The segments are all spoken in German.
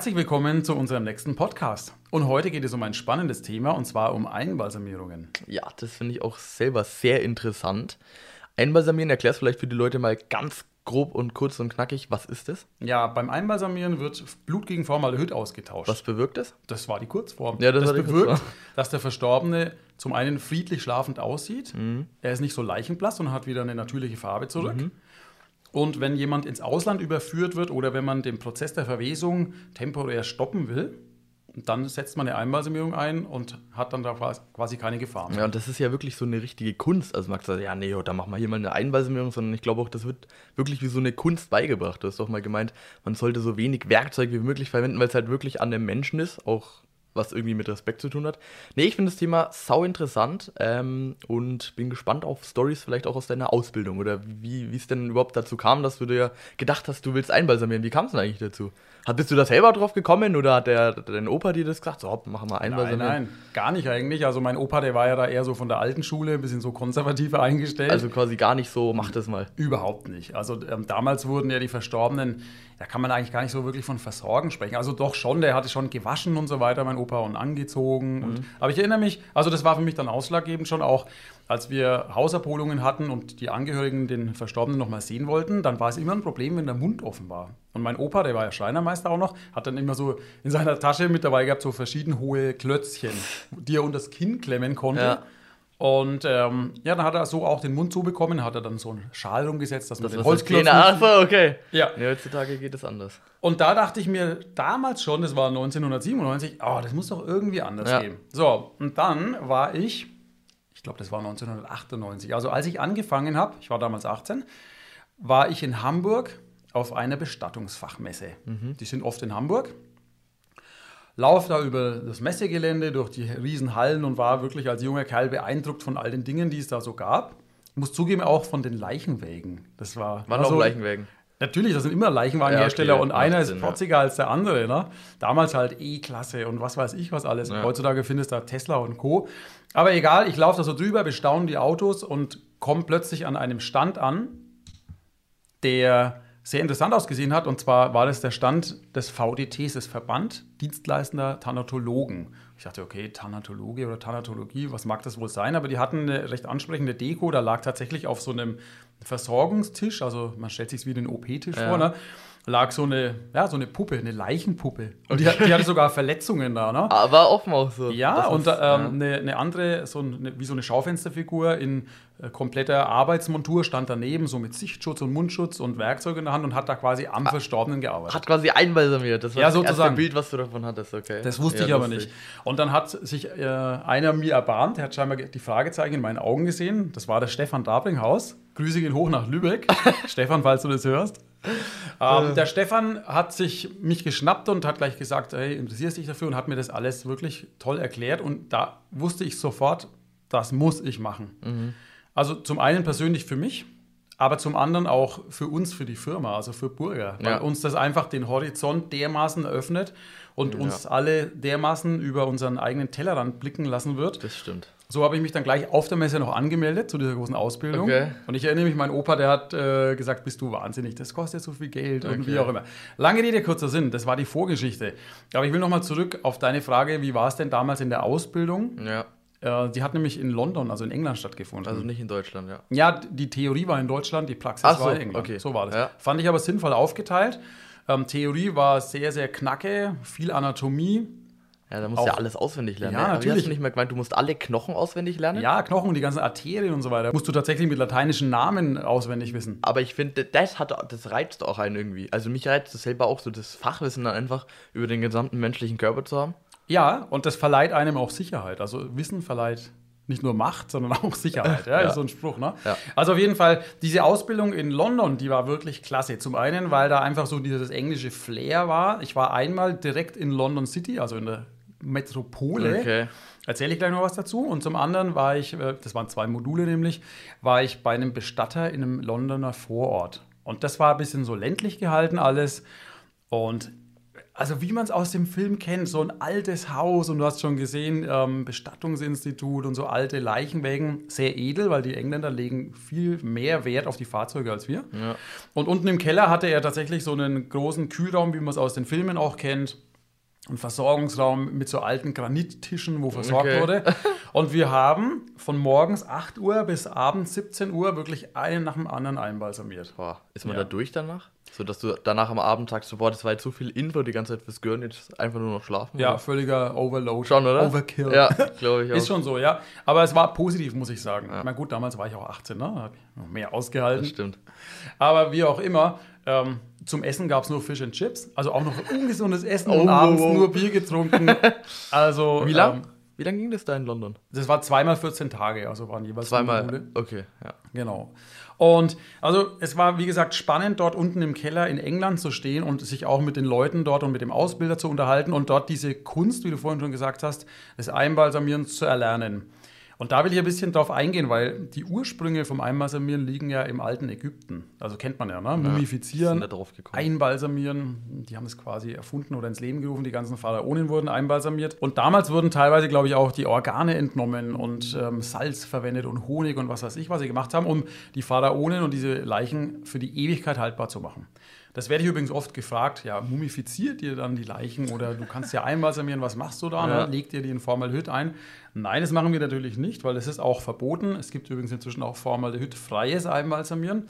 Herzlich willkommen zu unserem nächsten Podcast. Und heute geht es um ein spannendes Thema und zwar um Einbalsamierungen. Ja, das finde ich auch selber sehr interessant. Einbalsamieren, erklärst vielleicht für die Leute mal ganz grob und kurz und knackig, was ist das? Ja, beim Einbalsamieren wird Blut gegen Formaldehyd ausgetauscht. Was bewirkt das? Das war die Kurzform. Ja, das die bewirkt, dass der Verstorbene zum einen friedlich schlafend aussieht, Mhm. er ist nicht so leichenblass und hat wieder eine natürliche Farbe zurück. Und wenn jemand ins Ausland überführt wird oder wenn man den Prozess der Verwesung temporär stoppen will, dann setzt man eine Einbalsamierung ein und hat dann da quasi keine Gefahr mehr. Ja, und das ist ja wirklich so eine richtige Kunst. Also man sagt, ja, nee, da machen wir hier mal eine Einbalsamierung, sondern ich glaube auch, das wird wirklich wie so eine Kunst beigebracht. Du hast doch mal gemeint, man sollte so wenig Werkzeug wie möglich verwenden, weil es halt wirklich an dem Menschen ist, auch was irgendwie mit Respekt zu tun hat. Nee, ich finde das Thema sau interessant ähm, und bin gespannt auf Stories vielleicht auch aus deiner Ausbildung oder wie wie es denn überhaupt dazu kam, dass du dir gedacht hast, du willst einbalsamieren. Wie kam es denn eigentlich dazu? Hat, bist du da selber drauf gekommen oder hat der, dein Opa dir das gesagt? So, machen wir Nein, einbalsamieren. nein, gar nicht eigentlich. Also mein Opa, der war ja da eher so von der alten Schule, ein bisschen so konservativer eingestellt. Also quasi gar nicht so, mach das mal. Überhaupt nicht. Also ähm, damals wurden ja die Verstorbenen, da kann man eigentlich gar nicht so wirklich von Versorgen sprechen. Also doch schon, der hatte schon gewaschen und so weiter, mein Opa, und angezogen. Und, aber ich erinnere mich, also das war für mich dann ausschlaggebend schon auch, als wir Hausabholungen hatten und die Angehörigen den Verstorbenen nochmal sehen wollten, dann war es immer ein Problem, wenn der Mund offen war. Und mein Opa, der war ja Schreinermeister auch noch, hat dann immer so in seiner Tasche mit dabei gehabt, so verschieden hohe Klötzchen, die er unter das Kinn klemmen konnte. Ja. Und ähm, ja, dann hat er so auch den Mund zubekommen, hat er dann so einen Schal rumgesetzt, dass man Das den war so Holzklotz Ach so, okay. Ja. Nee, heutzutage geht es anders. Und da dachte ich mir damals schon, das war 1997, oh, das muss doch irgendwie anders Ja. gehen. So, und dann war ich, ich glaube, das war 1998, also als ich angefangen habe, ich war damals 18, war ich in Hamburg auf einer Bestattungsfachmesse. Mhm. Die sind oft in Hamburg. Lauf da über das Messegelände, durch die Riesenhallen und war wirklich als junger Kerl beeindruckt von all den Dingen, die es da so gab. Muss zugeben, auch von den Leichenwägen. Das war, Waren war auch so- Leichenwägen. Natürlich, das sind immer Leichenwagenhersteller Ja, okay, und einer macht ist Sinn, ja. protziger als der andere. Ne? Damals halt E-Klasse und was weiß ich was alles. Ja. Heutzutage findest du da Tesla und Co. Aber egal, ich laufe da so drüber, bestaune die Autos und komme plötzlich an einem Stand an, der sehr interessant ausgesehen hat. Und zwar war das der Stand des VDTs, des Verband Dienstleistender Thanatologen. Ich dachte, okay, Thanatologie oder Thanatologie, was mag das wohl sein? Aber die hatten eine recht ansprechende Deko. Da lag tatsächlich auf so einem Versorgungstisch, also man stellt sich wie den OP-Tisch Ja. vor, ne? Lag so eine, ja, so eine Puppe, eine Leichenpuppe. Und die, die hatte sogar Verletzungen da. Ne? Aber offen auch so. Ja, und ähm, eine, eine andere, so eine, wie so eine Schaufensterfigur in äh, kompletter Arbeitsmontur stand daneben, so mit Sichtschutz und Mundschutz und Werkzeug in der Hand und hat da quasi am Verstorbenen gearbeitet. Hat quasi einbalsamiert. Das war Ja, das erste sozusagen. Bild, was du davon hattest, okay. Das wusste Ja, ich aber lustig. nicht. Und dann hat sich äh, einer mir erbarmt, der hat scheinbar die Fragezeichen in meinen Augen gesehen. Das war der Stefan Dabringhaus. Grüße gehen hoch nach Lübeck. Stefan, falls du das hörst. Ähm, der Stefan hat sich mich geschnappt und hat gleich gesagt, hey, interessierst dich dafür und hat mir das alles wirklich toll erklärt. Und da wusste ich sofort, das muss ich machen. Also zum einen persönlich für mich, aber zum anderen auch für uns, für die Firma, also für Burger. Weil Ja. uns das einfach den Horizont dermaßen eröffnet und uns alle dermaßen über unseren eigenen Tellerrand blicken lassen wird. Das stimmt. So habe ich mich dann gleich auf der Messe noch angemeldet zu dieser großen Ausbildung. Okay. Und ich erinnere mich, mein Opa, der hat äh, gesagt, bist du wahnsinnig, das kostet so viel Geld und Okay. wie auch immer. Lange Rede, kurzer Sinn, das war die Vorgeschichte. Aber ich will nochmal zurück auf deine Frage, wie war es denn damals in der Ausbildung? Ja, Äh, die hat nämlich in London, also in England stattgefunden. also nicht in Deutschland, ja. Ja, die Theorie war in Deutschland, die Praxis Ach so, war in England. okay. So war das. Ja. Fand ich aber sinnvoll aufgeteilt. Ähm, Theorie war sehr, sehr knacke, viel Anatomie. Ja, da musst du ja alles auswendig lernen. Ja, ne? Natürlich. Hast du nicht mal gemeint, du musst alle Knochen auswendig lernen? Ja, Knochen, die ganzen Arterien und so weiter. Musst du tatsächlich mit lateinischen Namen auswendig wissen. Aber ich finde, das hat, das reizt auch einen irgendwie. Also mich reizt das selber auch so, das Fachwissen dann einfach über den gesamten menschlichen Körper zu haben. Ja, und das verleiht einem auch Sicherheit. Also Wissen verleiht nicht nur Macht, sondern auch Sicherheit. Ja, Ja. ist so ein Spruch. Ne? Ja. Also auf jeden Fall, diese Ausbildung in London, die war wirklich klasse. Zum einen, weil da einfach so dieses englische Flair war. Ich war einmal direkt in London City, also in der Metropole. Okay. Erzähle ich gleich noch was dazu. Und zum anderen war ich, äh, das waren zwei Module nämlich, war ich bei einem Bestatter in einem Londoner Vorort. Und das war ein bisschen so ländlich gehalten alles. Und also wie man es aus dem Film kennt, so ein altes Haus und du hast schon gesehen, ähm, Bestattungsinstitut und so alte Leichenwägen, sehr edel, weil die Engländer legen viel mehr Wert auf die Fahrzeuge als wir. Ja. Und unten im Keller hatte er tatsächlich so einen großen Kühlraum, wie man es aus den Filmen auch kennt. Ein Versorgungsraum mit so alten Granittischen, wo versorgt Okay. wurde. Und wir haben von morgens 8 Uhr bis abends 17 Uhr wirklich einen nach dem anderen einbalsamiert. Boah, ist man Ja. da durch danach? So dass du danach am Abend sagst, so, boah, das war jetzt so viel Info die ganze Zeit fürs Gehirn, jetzt einfach nur noch schlafen. Ja, oder? völliger Overload. Schon, oder? Overkill. Ja, glaube ich auch. Ist schon so, ja. Aber es war positiv, muss ich sagen. Na gut, damals war ich auch 18, ne? Da habe ich noch mehr ausgehalten. Das stimmt. Aber wie auch immer, ähm, zum Essen gab es nur Fish and Chips. Also auch noch ungesundes Essen Oh, und abends oh, oh. nur Bier getrunken. Also, Wie lang? Ähm, Wie lang ging das da in London? das war zweimal 14 Tage, also waren jeweils Zweimal. Okay, ja. Genau. Und also es war, wie gesagt, spannend, dort unten im Keller in England zu stehen und sich auch mit den Leuten dort und mit dem Ausbilder zu unterhalten und dort diese Kunst, wie du vorhin schon gesagt hast, des Einbalsamierens zu erlernen. Und da will ich ein bisschen drauf eingehen, weil die Ursprünge vom Einbalsamieren liegen ja im alten Ägypten. Also kennt man ja, ne? Mumifizieren, gekommen. einbalsamieren. Die haben es quasi erfunden oder ins Leben gerufen. Die ganzen Pharaonen wurden einbalsamiert. Und damals wurden teilweise, glaube ich, auch die Organe entnommen und ähm, Salz verwendet und Honig und was weiß ich, was sie gemacht haben, um die Pharaonen und diese Leichen für die Ewigkeit haltbar zu machen. Das werde ich übrigens oft gefragt, ja, mumifiziert ihr dann die Leichen oder du kannst ja einbalsamieren, was machst du da? Ja. Ne? Legt ihr die in Formaldehyd ein? Nein, das machen wir natürlich nicht, weil das ist auch verboten. Es gibt übrigens inzwischen auch Formaldehyd-freies Einbalsamieren.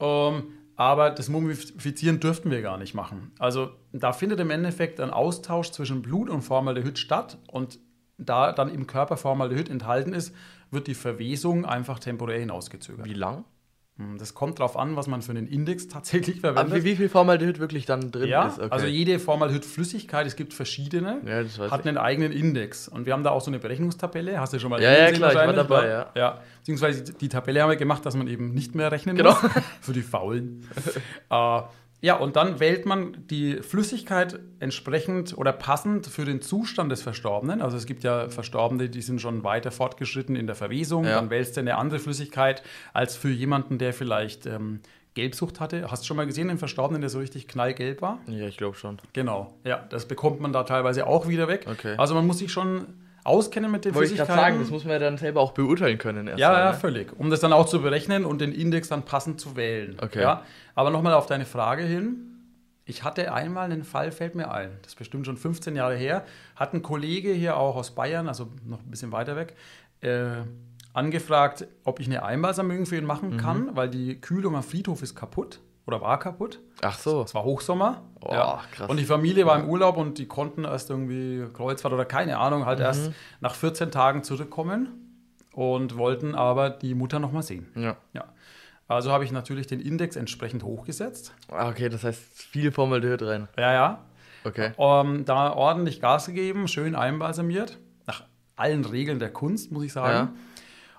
Ähm, aber das Mumifizieren dürften wir gar nicht machen. Also da findet im Endeffekt ein Austausch zwischen Blut und Formaldehyd statt und da dann im Körper Formaldehyd enthalten ist, wird die Verwesung einfach temporär hinausgezögert. Wie lang? Hm, Das kommt darauf an, was man für einen Index tatsächlich Aber verwendet. wie, wie viel Formaldehyd wirklich dann drin ja, ist? Okay. also jede Formaldehyd-Flüssigkeit, es gibt verschiedene, Ja, hat ich. einen eigenen Index. Und wir haben da auch so eine Berechnungstabelle. Hast du schon mal Ja, ja, klar, ich war dabei, wa? ja. Beziehungsweise die- die Tabelle haben wir gemacht, dass man eben nicht mehr rechnen Genau. muss. Für die Faulen. äh, ja, und dann wählt man die Flüssigkeit entsprechend oder passend für den Zustand des Verstorbenen. Also es gibt ja Verstorbene, die sind schon weiter fortgeschritten in der Verwesung. Ja. Dann wählst du eine andere Flüssigkeit als für jemanden, der vielleicht ähm, Gelbsucht hatte. Hast du schon mal gesehen, den Verstorbenen, der so richtig knallgelb war? Ja, ich glaube schon. Genau, ja, das bekommt man da teilweise auch wieder weg. Okay. Also man muss sich schon auskennen mit den Wollte ich Flüssigkeiten. sagen, das muss man ja dann selber auch beurteilen können. Ja, mal, ja, ne? völlig. Um das dann auch zu berechnen und den Index dann passend zu wählen. Okay. Ja? Aber nochmal auf deine Frage hin. Ich hatte einmal einen Fall, fällt mir ein, das ist bestimmt schon 15 Jahre her, hat ein Kollege hier auch aus Bayern, also noch ein bisschen weiter weg, äh, angefragt, ob ich eine Einbalsamierung für ihn machen Mhm. kann, weil die Kühlung am Friedhof ist kaputt oder war kaputt. Ach so. Es war Hochsommer. Oh, krass. Und die Familie war im Urlaub und die konnten erst irgendwie Kreuzfahrt oder keine Ahnung, halt erst nach 14 Tagen zurückkommen und wollten aber die Mutter nochmal sehen. Ja. Ja. Also habe ich natürlich den Index entsprechend hochgesetzt. Ah, Okay, das heißt viel Formaldehyd rein. Ja, ja. Okay. Ähm, da ordentlich Gas gegeben, schön einbalsamiert. Nach allen Regeln der Kunst, muss ich sagen.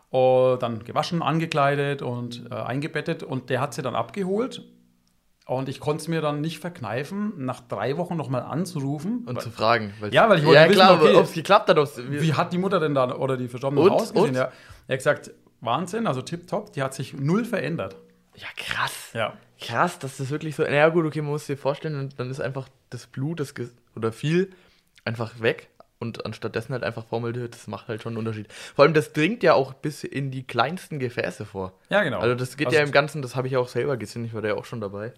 Und dann gewaschen, angekleidet und äh, eingebettet. Und der hat sie dann abgeholt. Und ich konnte es mir dann nicht verkneifen, nach drei Wochen nochmal anzurufen. Und Weil- zu fragen. Ja, weil ich wollte Ja, wissen, klar, okay, ob es geklappt hat. Wie hat die Mutter denn da oder die Verstorbene Und? ausgesehen? Und? Ja. Er hat gesagt, Wahnsinn, also tipptopp, die hat sich null verändert. Ja, krass. Ja. Krass, dass das wirklich so. Na ja, gut, okay, man muss sich vorstellen, und dann ist einfach das Blut das oder viel einfach weg. Und anstattdessen halt einfach Formaldehyd, das macht halt schon einen Unterschied. Vor allem, das dringt ja auch bis in die kleinsten Gefäße vor. Ja, genau. Also, das geht Also ja im Ganzen, das habe ich auch selber gesehen, ich war da ja auch schon dabei.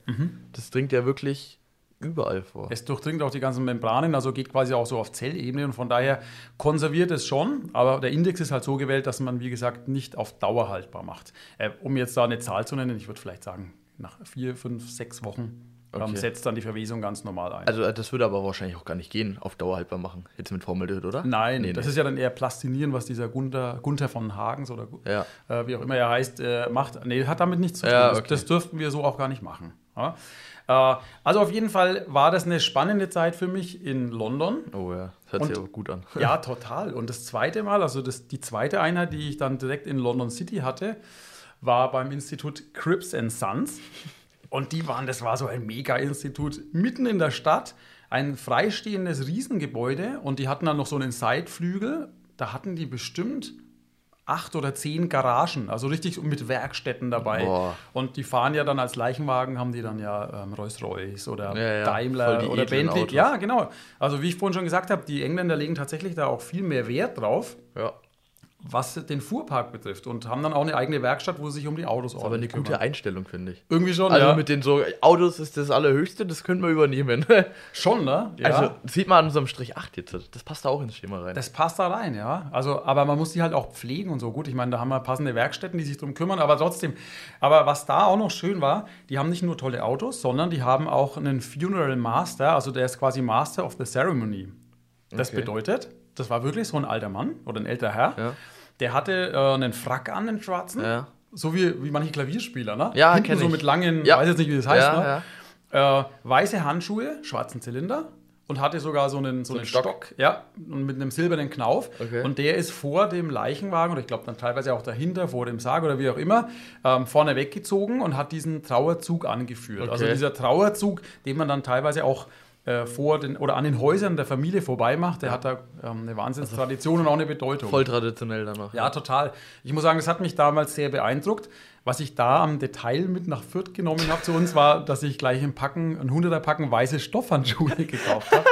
Das dringt ja wirklich überall vor. Es durchdringt auch die ganzen Membranen, also geht quasi auch so auf Zellebene und von daher konserviert es schon, aber der Index ist halt so gewählt, dass man, wie gesagt, nicht auf Dauer haltbar macht. Äh, um jetzt da eine Zahl zu nennen, ich würde vielleicht sagen, nach vier, fünf, sechs Wochen Okay. setzt dann die Verwesung ganz normal ein. Also äh, das würde aber wahrscheinlich auch gar nicht gehen, auf Dauer haltbar machen. Jetzt mit Formaldehyd, oder? Nein, Nee, das nee. ist ja dann eher Plastinieren, was dieser Gunther, Gunther von Hagens oder Ja. äh, wie auch immer er heißt, äh, macht. Nee, hat damit nichts zu tun. Ja, Das- okay. Das dürften wir so auch gar nicht machen. Ja? Äh, also auf jeden Fall war das eine spannende Zeit für mich in London. Oh ja, das hört Und- sich aber gut an. Ja, total. Und das zweite Mal, also das, die zweite Einheit, die ich dann direkt in London City hatte, war beim Institut Cripps and Sons. Und die waren, das war so ein Mega-Institut mitten in der Stadt, ein freistehendes Riesengebäude und die hatten dann noch so einen Seitflügel. Da hatten die bestimmt acht oder zehn Garagen, also richtig mit Werkstätten dabei. Boah. Und die fahren ja dann als Leichenwagen, haben die dann ja ähm, Rolls-Royce oder Ja, ja, Daimler oder Bentley. Autos. Ja, genau. Also wie ich vorhin schon gesagt habe, die Engländer legen tatsächlich da auch viel mehr Wert drauf, Ja. Was den Fuhrpark betrifft und haben dann auch eine eigene Werkstatt, wo sie sich um die Autos Aber eine ordentlich gute kümmern. Einstellung, finde ich. Irgendwie schon, Also ja. mit den so Autos ist das Allerhöchste, das könnten wir übernehmen. schon, ne? Ja. Also sieht man an unserem Strich 8 jetzt. Das passt da auch ins Schema rein. Das passt da rein, ja. Also, aber man muss die halt auch pflegen und so. Gut, ich meine, da haben wir passende Werkstätten, die sich drum kümmern, aber trotzdem. Aber was da auch noch schön war, die haben nicht nur tolle Autos, sondern die haben auch einen Funeral Master, also der ist quasi Master of the Ceremony. Das Okay. bedeutet, das war wirklich so ein alter Mann oder ein älterer Herr. Ja. Der hatte äh, einen Frack an, einen schwarzen. Ja. So wie, wie manche Klavierspieler, ne? Ja, Hinten so ich. mit langen, Ja. weiß jetzt nicht, wie das heißt, ne? Äh, weiße Handschuhe, schwarzen Zylinder und hatte sogar so einen, so einen einen Stock. Stock. ja, und mit einem silbernen Knauf. Okay. Und der ist vor dem Leichenwagen, oder ich glaube dann teilweise auch dahinter, vor dem Sarg oder wie auch immer, ähm, vorne weggezogen und hat diesen Trauerzug angeführt. Okay. Also dieser Trauerzug, den man dann teilweise auch äh, vor den oder an den Häusern der Familie vorbei macht, der hat da ähm, eine Wahnsinnstradition und auch eine Bedeutung. Voll traditionell danach. Ja, total. Ich muss sagen, das hat mich damals sehr beeindruckt. Was ich da am Detail mit nach Fürth genommen habe zu uns, war, dass ich gleich ein Packen, ein hunderter Packen weiße Stoffhandschuhe gekauft habe.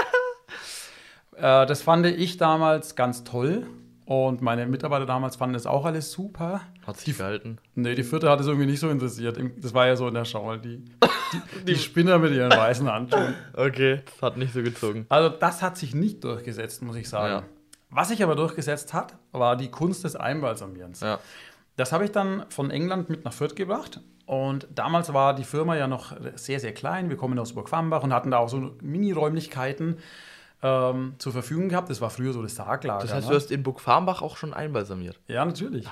äh, das fand ich damals ganz toll. Und meine Mitarbeiter damals fanden das auch alles super. Hat sich gehalten. Nee, die Vierte hat es irgendwie nicht so interessiert. Das war ja so in der Schau, die, die, die Spinner mit ihren weißen Handschuhen. Okay, das hat nicht so gezogen. Also das hat sich nicht durchgesetzt, muss ich sagen. Ja. Was sich aber durchgesetzt hat, war die Kunst des Einbalsamierens. Ja. Das habe ich dann von England mit nach Fürth gebracht. Und damals war die Firma ja noch sehr, sehr klein. Wir kommen aus Burgfambach und hatten da auch so Mini-Räumlichkeiten ähm, zur Verfügung gehabt. Das war früher so das Sarglager. Das heißt, ne? du hast in Burg Farmbach auch schon einbalsamiert. Ja, natürlich.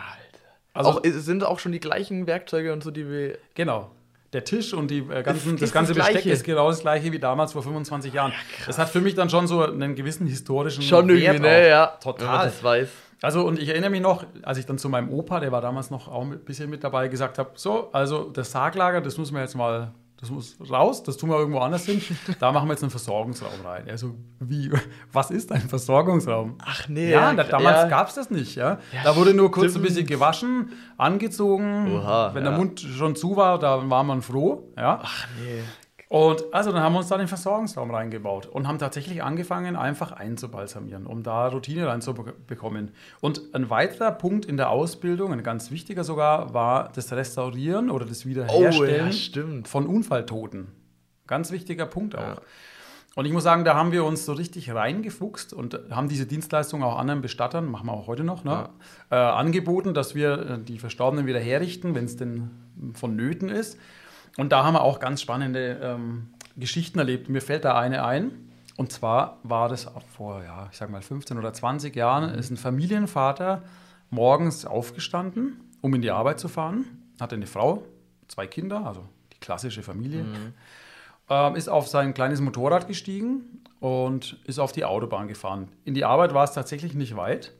Also Also, auch, es sind auch schon die gleichen Werkzeuge und so, die wir. genau. Der Tisch und die äh, ganzen, das ist ganze das Besteck ist genau das gleiche wie damals vor 25 Jahren. das hat für mich dann schon so einen gewissen historischen Schon Wert irgendwie, ne? Ja. Total. Das weiß. Also, und ich erinnere mich noch, als ich dann zu meinem Opa, der war damals noch auch ein bisschen mit dabei, gesagt habe: So, also das Sarglager, das müssen wir jetzt mal, das muss raus, das tun wir irgendwo anders hin. Da machen wir jetzt einen Versorgungsraum rein. Er so, wie, was ist ein Versorgungsraum? Ach nee. Ja, da, damals ja. gab es das nicht, ja. da wurde nur kurz ein stimmt. bisschen gewaschen, angezogen. Oha, Wenn ja. der Mund schon zu war, da war man froh, ja. Ach nee. Und also dann haben wir uns da den Versorgungsraum reingebaut und haben tatsächlich angefangen, einfach einzubalsamieren, um da Routine reinzubekommen. Und ein weiterer Punkt in der Ausbildung, ein ganz wichtiger sogar, war das Restaurieren oder das Wiederherstellen Oh, ja, von Unfalltoten. Ganz wichtiger Punkt auch. Ja. Und ich muss sagen, da haben wir uns so richtig reingefuchst und haben diese Dienstleistung auch anderen Bestattern, machen wir auch heute noch, ne, äh, angeboten, dass wir äh, die Verstorbenen wieder herrichten, wenn es denn vonnöten ist. Und da haben wir auch ganz spannende ähm, Geschichten erlebt. Mir fällt da eine ein. Und zwar war das vor, ja, ich sag mal 15 oder 20 Jahren, ist ein Familienvater morgens aufgestanden, um in die Arbeit zu fahren. Hatte eine Frau, zwei Kinder, also die klassische Familie. Ähm, ist auf sein kleines Motorrad gestiegen und ist auf die Autobahn gefahren. In die Arbeit war es tatsächlich nicht weit.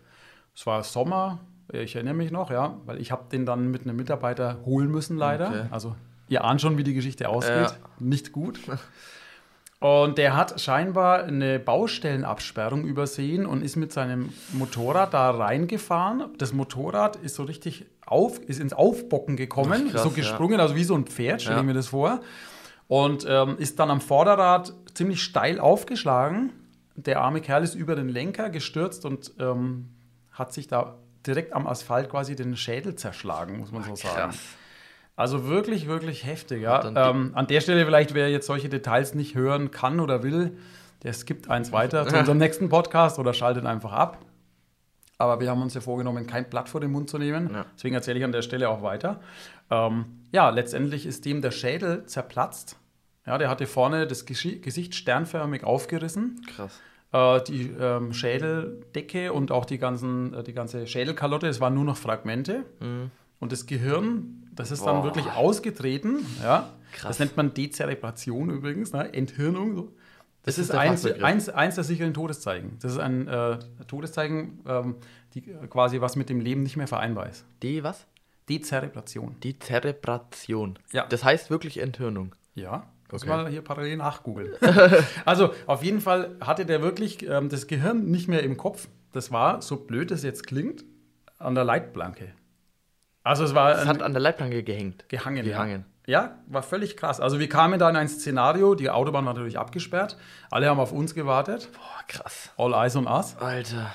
Es war Sommer, ich erinnere mich noch, ja, weil ich habe den dann mit einem Mitarbeiter holen müssen, leider. Okay. Also ihr ahnt schon, wie die Geschichte ausgeht. Ja. Nicht gut. Und der hat scheinbar eine Baustellenabsperrung übersehen und ist mit seinem Motorrad da reingefahren. Das Motorrad ist so richtig auf, ist ins Aufbocken gekommen, Ach, krass, so ja. gesprungen, also wie so ein Pferd, stelle Ja. ich mir das vor. Und ähm, ist dann am Vorderrad ziemlich steil aufgeschlagen. Der arme Kerl ist über den Lenker gestürzt und ähm, hat sich da direkt am Asphalt quasi den Schädel zerschlagen, muss man so sagen. Also wirklich, wirklich heftig. Ja. Ähm, an der Stelle vielleicht, wer jetzt solche Details nicht hören kann oder will, der skippt eins weiter zu unserem nächsten Podcast oder schaltet einfach ab. Aber wir haben uns ja vorgenommen, kein Blatt vor den Mund zu nehmen. Ja. Deswegen erzähle ich an der Stelle auch weiter. Ähm, ja, letztendlich ist dem der Schädel zerplatzt. Ja, der hatte vorne das Gesicht sternförmig aufgerissen. Krass. Äh, die ähm, Schädeldecke und auch die, ganzen, äh, die ganze Schädelkalotte, es waren nur noch Fragmente. Und das Gehirn, das ist dann Boah. wirklich ausgetreten. Ja. Krass. Das nennt man Dezerebration übrigens, ne? Enthirnung. So. Das Das ist ist, der eins, eins, eins der sicheren Todeszeichen. Das ist ein äh, Todeszeichen, ähm, die quasi was mit dem Leben nicht mehr vereinbar ist. Die was? Dezerebration. Die Zerebration. Ja. Das heißt wirklich Enthirnung. Ja, muss Okay. mal hier parallel nachgoogeln. also auf jeden Fall hatte der wirklich ähm, das Gehirn nicht mehr im Kopf. Das war, so blöd es jetzt klingt, an der Leitplanke. Also es war ein- hat an der Leitplanke gehängt. gehangen. Gehangen. Ja. ja, war völlig krass. Also wir kamen da in ein Szenario, die Autobahn war natürlich abgesperrt. Alle haben auf uns gewartet. Boah, krass. All eyes on us. Alter.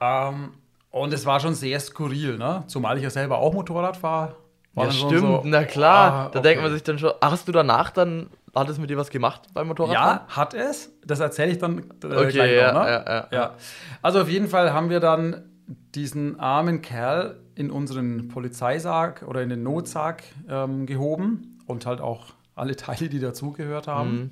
Ähm, und es war schon sehr skurril, ne? Zumal ich ja selber auch Motorrad fahre. Ja, stimmt, so, na klar. ah, Da okay. denkt man sich dann schon, ach, hast du danach dann, hat es mit dir was gemacht beim Motorradfahren? Ja, hat es. Das erzähle ich dann äh, Okay, gleich ja, noch. Ne? ja, ja, ja. Also auf jeden Fall haben wir dann diesen armen Kerl in unseren Polizeisarg oder in den Notsarg ähm, gehoben und halt auch alle Teile, die dazugehört haben. Mhm.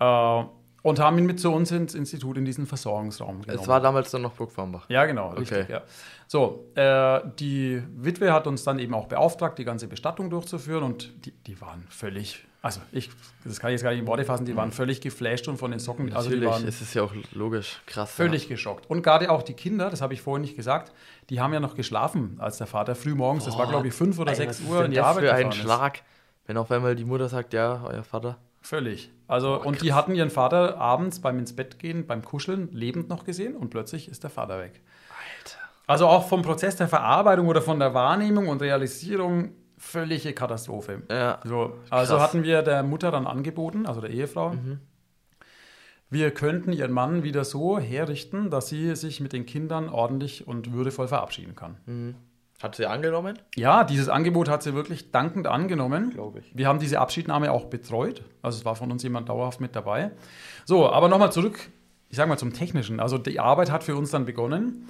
Äh, und haben ihn mit zu uns ins Institut in diesen Versorgungsraum genommen. Es war damals dann noch Burg Farmbach. Ja, genau, richtig. Okay. Ja. So, äh, die Witwe hat uns dann eben auch beauftragt, die ganze Bestattung durchzuführen und die, die waren völlig, also ich, das kann ich jetzt gar nicht in Worte fassen, die waren völlig geflasht und von den Socken, also die Mhm. Natürlich, waren es ist ja auch logisch. Krass. völlig geschockt. Und gerade auch die Kinder, das habe ich vorhin nicht gesagt, die haben ja noch geschlafen, als der Vater früh morgens, das war Boah, glaube ich fünf oder Ey, sechs was ist Uhr denn in die das Arbeit für einen ist. Schlag, wenn auf einmal die Mutter sagt, ja, euer Vater. Völlig. Also, und die hatten ihren Vater abends beim ins Bett gehen, beim Kuscheln, lebend noch gesehen und plötzlich ist der Vater weg. Alter. Also auch vom Prozess der Verarbeitung oder von der Wahrnehmung und Realisierung völlige Katastrophe. Ja. So, also Krass. hatten wir der Mutter dann angeboten, also der Ehefrau, wir könnten ihren Mann wieder so herrichten, dass sie sich mit den Kindern ordentlich und würdevoll verabschieden kann. Hat sie angenommen? Ja, dieses Angebot hat sie wirklich dankend angenommen. Glaube ich. Wir haben diese Abschiednahme auch betreut. Also es war von uns jemand dauerhaft mit dabei. So, aber nochmal zurück, ich sage mal zum Technischen. Also die Arbeit hat für uns dann begonnen.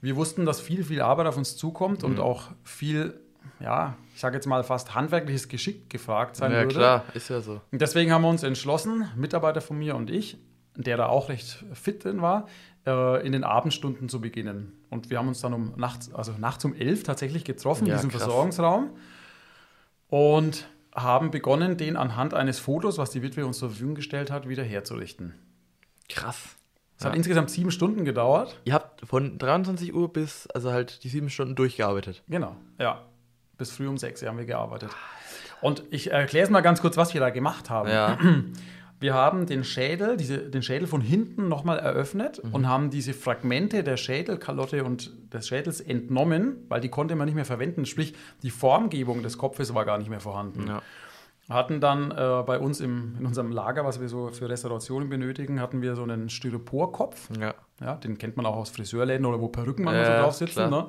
Wir wussten, dass viel, viel Arbeit auf uns zukommt Mhm. und auch viel, ja, ich sage jetzt mal fast handwerkliches Geschick gefragt sein ja, würde. klar, ist ja so. Und deswegen haben wir uns entschlossen, Mitarbeiter von mir und ich, der da auch recht fit drin war, äh, in den Abendstunden zu beginnen. Und wir haben uns dann um nachts, also nachts um elf tatsächlich getroffen, Ja, in diesem krass. Versorgungsraum. Und haben begonnen, den anhand eines Fotos, was die Witwe uns zur Verfügung gestellt hat, wieder herzurichten. Krass. Es hat Ja. insgesamt sieben Stunden gedauert. Ihr habt von 23 Uhr bis, also halt die sieben Stunden durchgearbeitet. Genau, ja. Bis früh um sechs haben wir gearbeitet. Und ich erkläre es mal ganz kurz, was wir da gemacht haben. Ja. Wir haben den Schädel, diese, den Schädel von hinten nochmal eröffnet und haben diese Fragmente der Schädelkalotte und des Schädels entnommen, weil die konnte man nicht mehr verwenden. Sprich, die Formgebung des Kopfes war gar nicht mehr vorhanden. Ja. Hatten dann äh, bei uns im, in unserem Lager, was wir so für Restaurationen benötigen, hatten wir so einen Styroporkopf. Ja. Ja, den kennt man auch aus Friseurläden oder wo Perücken manchmal Ja, so drauf sitzen. Ne?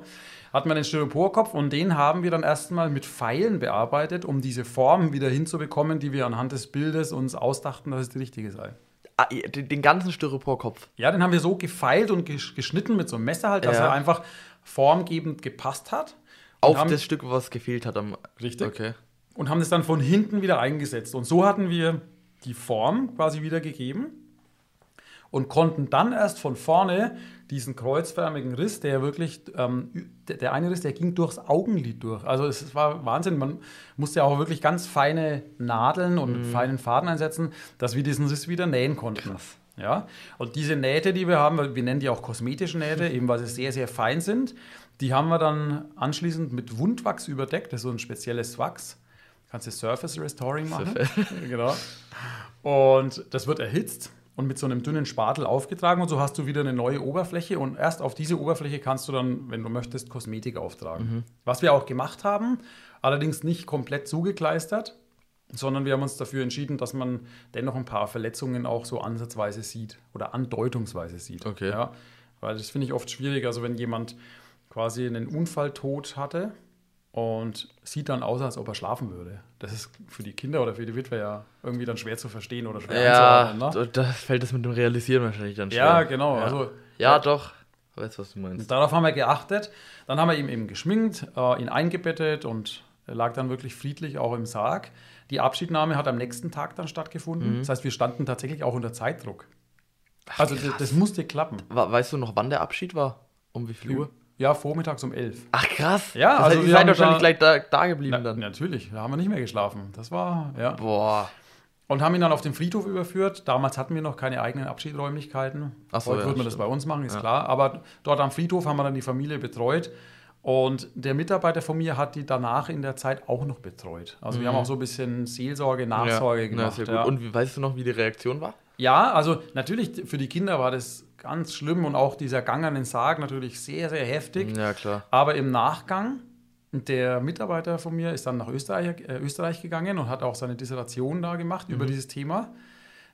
Hatten wir den Styroporkopf und den haben wir dann erstmal mit Pfeilen bearbeitet, um diese Form wieder hinzubekommen, die wir anhand des Bildes uns ausdachten, dass es die richtige sei. Ah, den, ganzen Styroporkopf. Ja, den haben wir so gefeilt und gesch- geschnitten mit so einem Messer halt, dass Ja. er einfach formgebend gepasst hat. Auf haben, das Stück, was gefehlt hat am. Richtig. Okay. Und haben das dann von hinten wieder eingesetzt. Und so hatten wir die Form quasi wieder gegeben und konnten dann erst von vorne diesen kreuzförmigen Riss, der wirklich, ähm, der, eine Riss, der ging durchs Augenlid durch. Also es war Wahnsinn. Man musste ja auch wirklich ganz feine Nadeln und feinen Faden einsetzen, dass wir diesen Riss wieder nähen konnten. Krass. Ja, und diese Nähte, die wir haben, wir nennen die auch kosmetische Nähte, eben weil sie sehr, sehr fein sind, die haben wir dann anschließend mit Wundwachs überdeckt. Das ist so ein spezielles Wachs. Kannst du Surface Restoring machen. genau. Und das wird erhitzt und mit so einem dünnen Spatel aufgetragen und so hast du wieder eine neue Oberfläche und erst auf diese Oberfläche kannst du dann, wenn du möchtest, Kosmetik auftragen. Was wir auch gemacht haben, allerdings nicht komplett zugekleistert, sondern wir haben uns dafür entschieden, dass man dennoch ein paar Verletzungen auch so ansatzweise sieht oder andeutungsweise sieht. Okay. Ja, weil das finde ich oft schwierig. Also wenn jemand quasi einen Unfalltod hatte und sieht dann aus, als ob er schlafen würde. Das ist für die Kinder oder für die Witwe ja irgendwie dann schwer zu verstehen oder schwer Ja. Ne? da fällt es mit dem Realisieren wahrscheinlich dann schwer. Ja, genau. Ja, Also, ja doch. Ich weiß, was du meinst. Darauf haben wir geachtet. Dann haben wir ihn eben geschminkt, äh, ihn eingebettet und er lag dann wirklich friedlich auch im Sarg. Die Abschiednahme hat am nächsten Tag dann stattgefunden. Das heißt, wir standen tatsächlich auch unter Zeitdruck. also das, das musste klappen. Weißt du noch, wann der Abschied war? Um wie viel Uhr? Ja, vormittags um elf. Ach krass. Ja, das also heißt, ihr wir seid wahrscheinlich gleich da, da geblieben Na, dann. natürlich, da haben wir nicht mehr geschlafen. Das war, ja. Boah. Und haben ihn dann auf den Friedhof überführt. Damals hatten wir noch keine eigenen Abschiedsräumlichkeiten. Ach so, Heute ja, würde man das bei uns machen, ist Ja. klar. Aber dort am Friedhof haben wir dann die Familie betreut. Und der Mitarbeiter von mir hat die danach in der Zeit auch noch betreut. Also wir haben auch so ein bisschen Seelsorge, Nachsorge Mhm. ja, gemacht. gut. ja. Und wie, weißt du noch, wie die Reaktion war? Ja, also natürlich für die Kinder war das ganz schlimm und auch dieser Gang an den Sarg natürlich sehr, sehr heftig. Ja, klar. Aber im Nachgang, der Mitarbeiter von mir ist dann nach Österreich, äh, Österreich gegangen und hat auch seine Dissertation da gemacht über dieses Thema,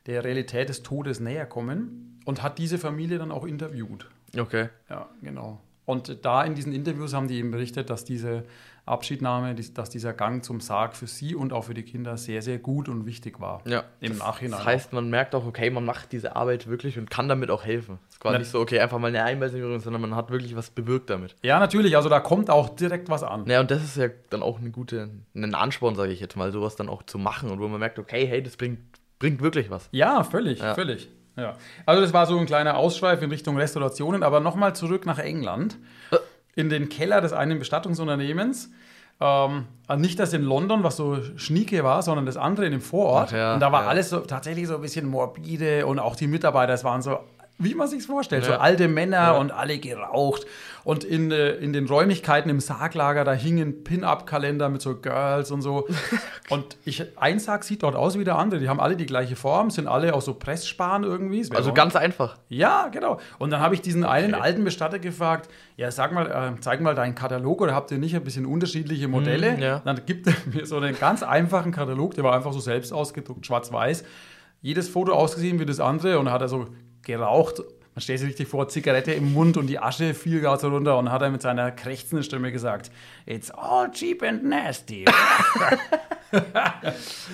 der Realität des Todes näher kommen und hat diese Familie dann auch interviewt. Okay. Ja, genau. Und da in diesen Interviews haben die eben berichtet, dass diese Abschiednahme, dass dieser Gang zum Sarg für sie und auch für die Kinder sehr, sehr gut und wichtig war. Ja. Im Nachhinein. Das heißt, man merkt auch, okay, man macht diese Arbeit wirklich und kann damit auch helfen. Es ist Na- nicht so, okay, einfach mal eine Einweisung, sondern man hat wirklich was bewirkt damit. Ja, natürlich. Also da kommt auch direkt was an. Naja, und das ist ja dann auch eine gute, ein Ansporn, sage ich jetzt mal, sowas dann auch zu machen und wo man merkt, okay, hey, das bringt, bringt wirklich was. Ja, völlig, Ja. völlig. Ja. Also das war so ein kleiner Ausschweif in Richtung Restaurationen, aber nochmal zurück nach England, Äh. In den Keller des einen Bestattungsunternehmens. Ähm, also nicht das in London, was so schnieke war, sondern das andere in dem Vorort. Ach ja, und da war ja. alles so tatsächlich so ein bisschen morbide und auch die Mitarbeiter, es waren so, wie man sich vorstellt, so Ja. alte Männer Ja. und alle geraucht. Und in, äh, in den Räumlichkeiten im Sarglager, da hingen Pin-Up-Kalender mit so Girls und so. und ich, ein Sarg sieht dort aus wie der andere. Die haben alle die gleiche Form, sind alle auch so Pressspan irgendwie. Also ganz einfach. ja, genau. Und dann habe ich diesen einen alten Bestatter gefragt, ja, sag mal, äh, zeig mal deinen Katalog oder habt ihr nicht ein bisschen unterschiedliche Modelle? Mm, ja. Dann gibt er mir so einen ganz einfachen Katalog, der war einfach so selbst ausgedruckt, schwarz-weiß. Jedes Foto ausgesehen wie das andere und dann hat er so geraucht. Man stellt sich richtig vor, Zigarette im Mund und die Asche fiel gerade so runter und hat er mit seiner krächzenden Stimme gesagt, It's all cheap and nasty.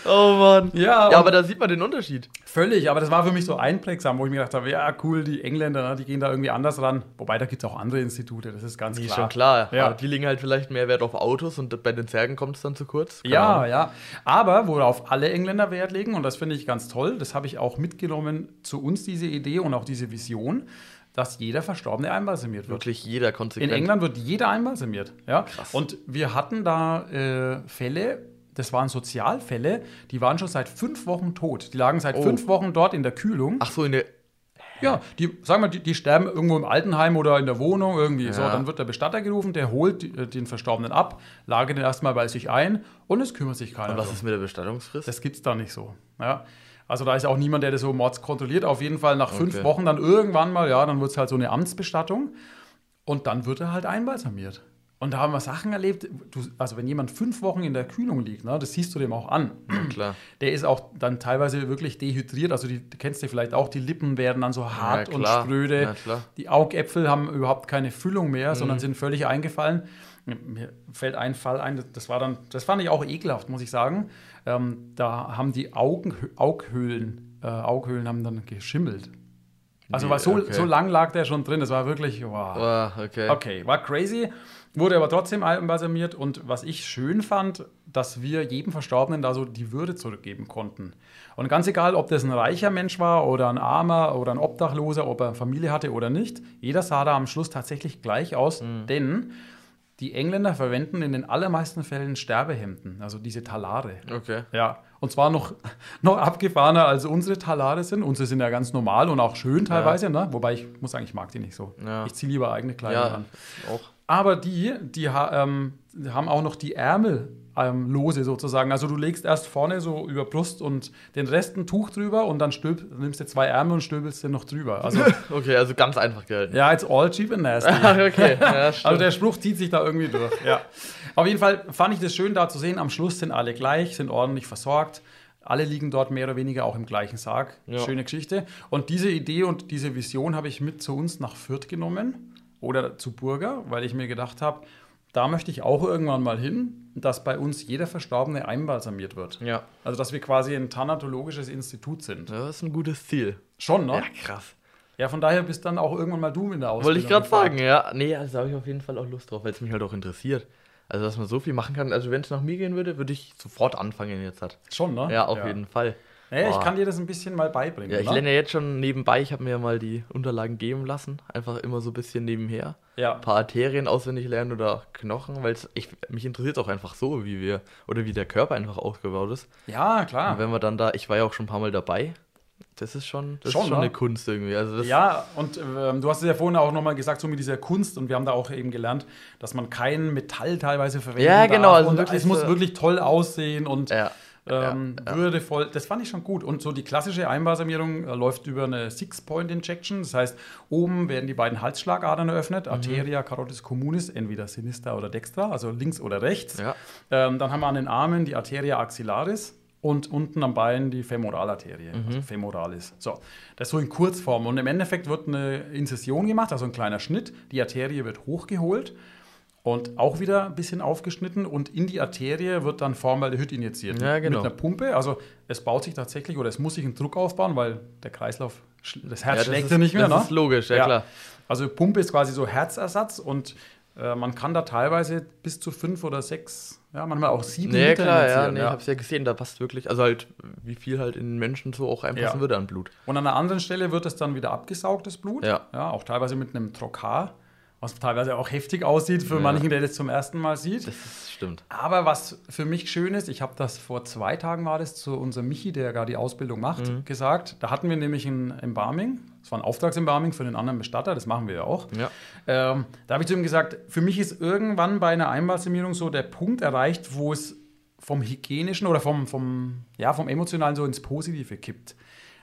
Oh Mann. ja, Ja, aber da sieht man den Unterschied. Völlig, aber das war für mich so einprägsam, wo ich mir gedacht habe, ja, cool, die Engländer, ne, die gehen da irgendwie anders ran. Wobei, da gibt es auch andere Institute, das ist ganz Die ist klar. schon klar. Ja. Aber die legen halt vielleicht mehr Wert auf Autos und bei den Zergen kommt es dann zu kurz. Keine Ja, Ahnung. ja. Aber worauf alle Engländer Wert legen, und das finde ich ganz toll, das habe ich auch mitgenommen zu uns, diese Idee und auch diese Vision, dass jeder Verstorbene einbalsamiert wird. Wirklich jeder In konsequent. England wird jeder einbalsamiert. Ja? Und wir hatten da äh, Fälle, das waren Sozialfälle, die waren schon seit fünf Wochen tot. Die lagen seit Oh. fünf Wochen dort in der Kühlung. Ach so, in der. Ja, die, sagen wir, die, die sterben irgendwo im Altenheim oder in der Wohnung irgendwie. So, Ja. dann wird der Bestatter gerufen, der holt die, äh, den Verstorbenen ab, lagert ihn erstmal bei sich ein und es kümmert sich keiner. Und was ist mit der Bestattungsfrist? Das gibt's da nicht so. Ja. Also da ist auch niemand, der das so mords kontrolliert. Auf jeden Fall nach fünf Okay. Wochen dann irgendwann mal, ja, dann wird es halt so eine Amtsbestattung und dann wird er halt einbalsamiert. Und da haben wir Sachen erlebt, du, also wenn jemand fünf Wochen in der Kühlung liegt, ne, das siehst du dem auch an. klar. Der ist auch dann teilweise wirklich dehydriert. Also die du kennst du vielleicht auch, die Lippen werden dann so hart und klar. spröde. Ja, klar. Die Augäpfel haben überhaupt keine Füllung mehr, Mhm. sondern sind völlig eingefallen. Mir fällt ein Fall ein, das war dann, das fand ich auch ekelhaft, muss ich sagen. Ähm, da haben die Augen, Aughöhlen, äh, Aughöhlen haben dann geschimmelt. Also war so, Okay. so lang lag der schon drin, das war wirklich, wow. Ah, okay. Okay, war crazy, wurde aber trotzdem einbalsamiert und was ich schön fand, dass wir jedem Verstorbenen da so die Würde zurückgeben konnten. Und ganz egal, ob das ein reicher Mensch war oder ein armer oder ein Obdachloser, ob er Familie hatte oder nicht, jeder sah da am Schluss tatsächlich gleich aus, denn die Engländer verwenden in den allermeisten Fällen Sterbehemden, also diese Talare. Okay. Ja, und zwar noch, noch abgefahrener als unsere Talare sind. Unsere sind ja ganz normal und auch schön teilweise, ne? wobei ich muss sagen, ich mag die nicht so. Ja. Ich ziehe lieber eigene Kleidung Ja, an. auch. Aber die, die, ähm, die haben auch noch die Ärmel ähm, lose sozusagen. Also du legst erst vorne so über Brust und den Rest ein Tuch drüber und dann stülp, nimmst du zwei Ärmel und stülpelst den noch drüber. Also Okay, also ganz einfach gehalten. ja, it's all cheap and nasty. Ach, okay. Ja. Also der Spruch zieht sich da irgendwie durch. Ja. Auf jeden Fall fand ich das schön da zu sehen. Am Schluss sind alle gleich, sind ordentlich versorgt. Alle liegen dort mehr oder weniger auch im gleichen Sarg. Ja. Schöne Geschichte. Und diese Idee und diese Vision habe ich mit zu uns nach Fürth genommen oder zu Burger, weil ich mir gedacht habe, da möchte ich auch irgendwann mal hin, dass bei uns jeder Verstorbene einbalsamiert wird. ja. Also dass wir quasi ein thanatologisches Institut sind. Das ist ein gutes Ziel. Schon, ne? Ja, Ja, krass. von daher bist dann auch irgendwann mal du in der Ausbildung. Wollte ich gerade sagen, ja. Nee, also da habe ich auf jeden Fall auch Lust drauf, weil es mich halt auch interessiert. Also, dass man so viel machen kann. Also, wenn es nach mir gehen würde, würde ich sofort anfangen jetzt. Hat. Schon, ne? Ja, auf jeden Fall. Naja, ich Boah. kann dir das ein bisschen mal beibringen. Ja, ich oder? lerne ja jetzt schon nebenbei, ich habe mir ja mal die Unterlagen geben lassen. Einfach immer so ein bisschen nebenher. Ja. Ein paar Arterien auswendig lernen oder Knochen, weil mich interessiert auch einfach so, wie wir, oder wie der Körper einfach aufgebaut ist. Ja, Und klar. wenn wir dann da, ich war ja auch schon ein paar Mal dabei, das ist schon, das Schon, ist schon ne? eine Kunst irgendwie. Also das, Ja, und ähm, du hast es ja vorhin auch nochmal gesagt, so mit dieser Kunst, und wir haben da auch eben gelernt, dass man kein Metall teilweise verwenden Ja, genau, darf. also und wirklich es muss wirklich toll aussehen und Ja, ähm, ja, ja. würdevoll. Das fand ich schon gut. Und so die klassische Einbalsamierung äh, läuft über eine Six-Point-Injection. Das heißt, oben werden die beiden Halsschlagadern Mhm. eröffnet, Arteria carotis communis, entweder sinistra oder dextra, also links oder rechts. Ja. Ähm, dann haben wir an den Armen die Arteria axillaris und unten am Bein die Femoralarterie, Mhm. also femoralis. So, das so in Kurzform. Und im Endeffekt wird eine Inzession gemacht, also ein kleiner Schnitt. Die Arterie wird hochgeholt und auch wieder ein bisschen aufgeschnitten und in die Arterie wird dann Formaldehyd injiziert. Ja, genau. Mit einer Pumpe. Also es baut sich tatsächlich oder es muss sich ein Druck aufbauen, weil der Kreislauf, das Herz Ja, das schlägt ja nicht mehr. das ne? ist logisch, ja, klar. Also Pumpe ist quasi so Herzersatz und äh, man kann da teilweise bis zu fünf oder sechs, ja, manchmal auch sieben Nee, Liter klar, ja, nee, ich hab's ja gesehen, da passt wirklich, also halt, wie viel halt in den Menschen so auch reinpassen Ja. würde an Blut. Und an einer anderen Stelle wird es dann wieder abgesaugt, das Blut. Ja. auch teilweise mit einem Trokar, was teilweise auch heftig aussieht für manchen, der das zum ersten Mal sieht. Das ist, stimmt. Aber was für mich schön ist, ich habe das vor zwei Tagen war das zu unserem Michi, der gerade die Ausbildung macht, Mhm. gesagt. Da hatten wir nämlich ein Embalming. Das war ein Auftragsembalming für den anderen Bestatter, das machen wir ja auch. Ja. Ähm, da habe ich zu ihm gesagt, für mich ist irgendwann bei einer Einbalsamierung so der Punkt erreicht, wo es vom Hygienischen oder vom, vom, ja, vom Emotionalen so ins Positive kippt.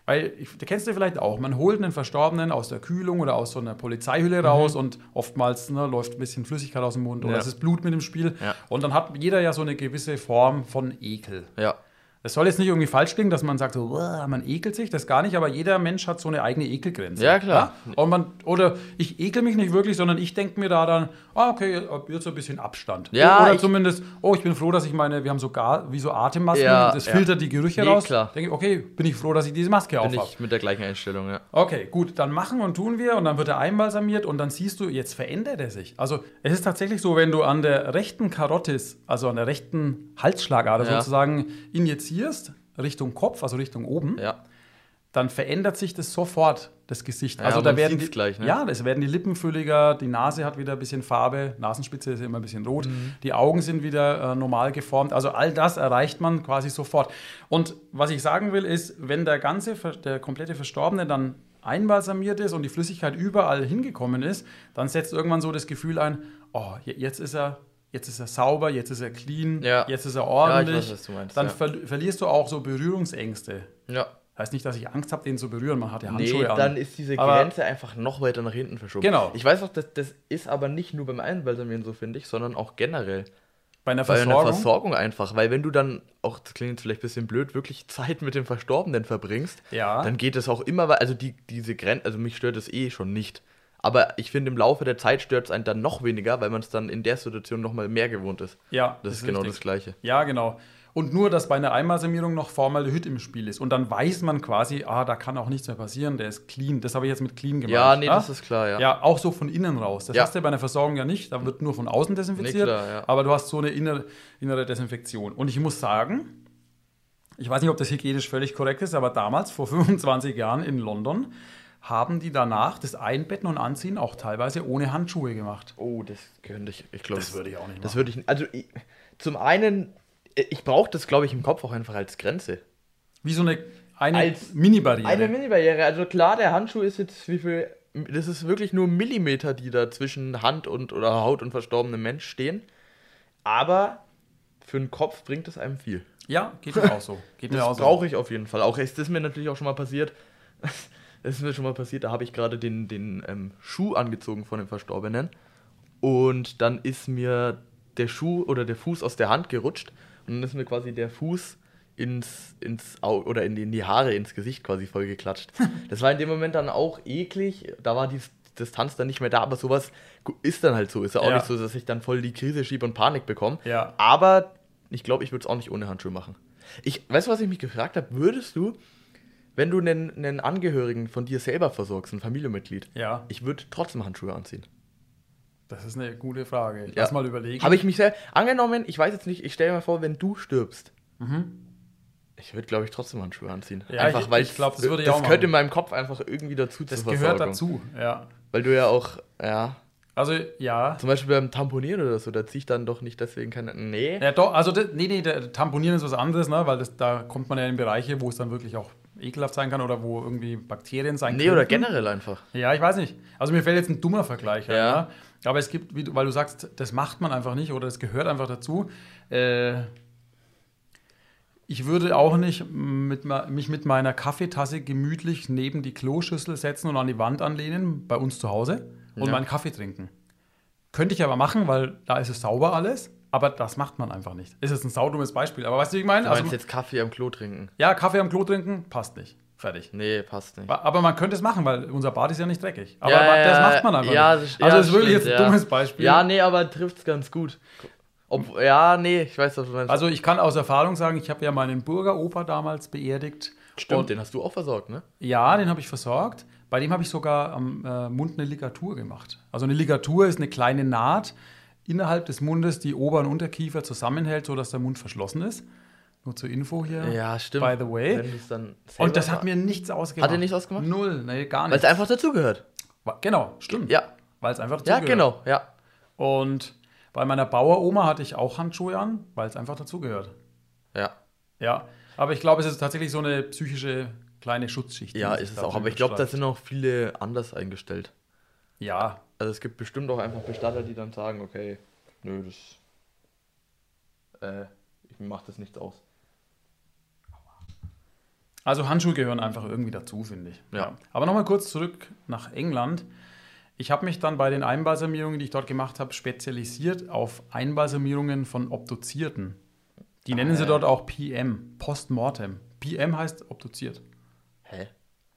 Weil, ich, da kennst du vielleicht auch, man holt einen Verstorbenen aus der Kühlung oder aus so einer Polizeihülle raus und oftmals ne, läuft ein bisschen Flüssigkeit aus dem Mund oder Mhm. Ja. es ist Blut mit im Spiel. Ja. Und dann hat jeder ja so eine gewisse Form von Ekel. Ja. Das soll jetzt nicht irgendwie falsch klingen, dass man sagt, so, "Uah, man ekelt sich, das gar nicht, aber jeder Mensch hat so eine eigene Ekelgrenze. Ja, klar. Ja? Und man, oder ich ekel mich nicht wirklich, sondern ich denke mir da dann, ah, okay, jetzt so ein bisschen Abstand. Ja, oder ich- zumindest, oh, ich bin froh, dass ich meine, wir haben sogar wie so Atemmasken, Ja, das filtert die Gerüche Nee, raus. klar. Denke ich, okay, bin ich froh, dass ich diese Maske Bin aufhabe. ich mit der gleichen Einstellung, ja. Okay, gut, dann machen und tun wir und dann wird er einbalsamiert und dann siehst du, jetzt verändert er sich. Also es ist tatsächlich so, wenn du an der rechten Karotis, also an der rechten Halsschlagader sozusagen injizierst, Richtung Kopf, also Richtung oben, Ja. dann verändert sich das sofort, das Gesicht. Ja, also da werden die, gleich, ne? Ja, es werden die Lippen fülliger, die Nase hat wieder ein bisschen Farbe, Nasenspitze ist immer ein bisschen rot, Mhm. die Augen sind wieder äh, normal geformt. Also all das erreicht man quasi sofort. Und was ich sagen will, ist, wenn der ganze, der komplette Verstorbene dann einbalsamiert ist und die Flüssigkeit überall hingekommen ist, dann setzt irgendwann so das Gefühl ein, oh, je- jetzt ist er, jetzt ist er sauber, jetzt ist er clean, Ja. jetzt ist er Ja, ordentlich. ich weiß, was du meinst, dann ja. ver verlierst du auch so Berührungsängste. Ja. Heißt nicht, dass ich Angst habe, den zu berühren. Man hat ja Nee, Handschuhe an. dann ist diese Aber- Grenze einfach noch weiter nach hinten verschoben. Genau. Ich weiß auch, das, das ist aber nicht nur beim Einbalsamieren so, finde ich, sondern auch generell. bei einer Bei Versorgung. einer Versorgung einfach. Weil wenn du dann, auch das klingt jetzt vielleicht ein bisschen blöd, wirklich Zeit mit dem Verstorbenen verbringst, Ja. dann geht es auch immer weiter. Also die, diese Grenze, also mich stört es eh schon nicht. Aber ich finde, im Laufe der Zeit stört es einen dann noch weniger, weil man es dann in der Situation noch mal mehr gewohnt ist. ja, Das, ist genau richtig. das Gleiche. Ja, genau. Und nur, dass bei einer Einmalsamierung noch Formaldehyd im Spiel ist. Und dann weiß man quasi, ah, da kann auch nichts mehr passieren, der ist clean. Das habe ich jetzt mit clean gemeint. Ja, nee, das ist klar, ja. Ja, auch so von innen raus. Das Ja. hast du ja bei einer Versorgung ja nicht. Da wird nur von außen desinfiziert. Nee, klar, ja. Aber du hast so eine innere, innere Desinfektion. Und ich muss sagen, ich weiß nicht, ob das hygienisch völlig korrekt ist, aber damals, vor 25 Jahren in London, haben die danach das Einbetten und Anziehen auch teilweise ohne Handschuhe gemacht. Oh, das könnte ich, ich glaube. Das würde ich auch nicht Das machen. würde ich, also ich, zum einen, äh, ich brauche das, glaube ich, im Kopf auch einfach als Grenze. Wie so eine, eine Als Mini-Barriere. Eine Mini-Barriere. Also klar, der Handschuh ist jetzt wie viel. Das ist wirklich nur Millimeter, die da zwischen Hand und oder Haut und verstorbenem Mensch stehen. Aber für den Kopf bringt es einem viel. Ja, geht mir auch so. Geht mir auch Das so. brauche ich auf jeden Fall. Auch ist das mir natürlich auch schon mal passiert. Das ist mir schon mal passiert. Da habe ich gerade den, den ähm, Schuh angezogen von dem Verstorbenen. Und dann ist mir der Schuh oder der Fuß aus der Hand gerutscht. Und dann ist mir quasi der Fuß ins, ins Auge oder in die, in die Haare, ins Gesicht quasi voll geklatscht. Das war in dem Moment dann auch eklig. Da war die Distanz dann nicht mehr da. Aber sowas ist dann halt so. Ist ja auch Ja. nicht so, dass ich dann voll die Krise schiebe und Panik bekomme. Ja. Aber ich glaube, ich würde es auch nicht ohne Handschuhe machen. Ich, weißt du, was ich mich gefragt habe? Würdest du, wenn du einen, einen Angehörigen von dir selber versorgst, ein Familienmitglied, Ja, ich würde trotzdem Handschuhe anziehen. Das ist eine gute Frage. Ja. Lass mal überlegen. Habe ich mich sehr. Angenommen, ich weiß jetzt nicht, ich stelle mir vor, wenn du stirbst. Ich würde, glaube ich, trotzdem Handschuhe anziehen. Ja, einfach, ich- weil ich glaub, das würde ich das auch gehört machen. in meinem Kopf einfach irgendwie dazu das gehört dazu, ja. Weil du ja auch, ja, Also, ja. zum Beispiel beim Tamponieren oder so, da ziehe ich dann doch nicht deswegen keine. Nee. Ja, doch, also, das, nee, nee, Tamponieren ist was anderes, ne? weil das, da kommt man ja in Bereiche, wo es dann wirklich auch ekelhaft sein kann oder wo irgendwie Bakterien sein Nee, oder generell einfach. Ja, ich weiß nicht. Also mir fällt jetzt ein dummer Vergleich ein, Ja. ja. Aber es gibt, du, weil du sagst, das macht man einfach nicht oder das gehört einfach dazu. Äh, ich würde auch nicht mit, mich mit meiner Kaffeetasse gemütlich neben die Kloschüssel setzen und an die Wand anlehnen, bei uns zu Hause, und Ja. meinen Kaffee trinken. Könnte ich aber machen, weil da ist es sauber alles, aber das macht man einfach nicht. Ist jetzt ein saudummes Beispiel, aber weißt du, wie ich meine? Du Also, meinst jetzt Kaffee am Klo trinken? ja, Kaffee am Klo trinken, passt nicht. Fertig. Nee, passt nicht. Aber man könnte es machen, weil unser Bad ist ja nicht dreckig. Aber Ja, ja, das macht man einfach ja, nicht. das- Also ja, das ist wirklich stimmt, jetzt ein dummes Beispiel. Ja, nee, aber trifft es ganz gut. Ob, ja, nee, ich weiß, was du meinst. Also ich kann aus Erfahrung sagen, ich habe ja meinen Bürgeropa damals beerdigt. Stimmt, Und, den hast du auch versorgt, ne? ja, den habe ich versorgt. Bei dem habe ich sogar am äh, Mund eine Ligatur gemacht. Also eine Ligatur ist eine kleine Naht innerhalb des Mundes, die Ober- und Unterkiefer zusammenhält, sodass der Mund verschlossen ist. Nur zur Info hier. Ja, stimmt. By the way. Und das hat mir nichts ausgemacht. Hat dir nichts ausgemacht? Null, nee, gar Weil es einfach dazugehört. Genau, stimmt. Ja. Weil es einfach Ja, dazugehört. genau, ja. Und bei meiner Baueroma hatte ich auch Handschuhe an, weil es einfach dazugehört. Ja. Ja, aber ich glaube, es ist tatsächlich so eine psychische kleine Schutzschicht. Ja, ist es auch. Aber ich glaube, da sind auch viele anders eingestellt. Ja, Also es gibt bestimmt auch einfach Bestatter, die dann sagen, okay, nö, das. Äh, ich mach das nichts aus. also Handschuhe gehören einfach irgendwie dazu, finde ich. Ja. Aber nochmal kurz zurück nach England. Ich habe mich dann bei den Einbalsamierungen, die ich dort gemacht habe, spezialisiert auf Einbalsamierungen von Obduzierten. Die nennen sie ja. dort auch PM, Postmortem. PM heißt obduziert. Hä?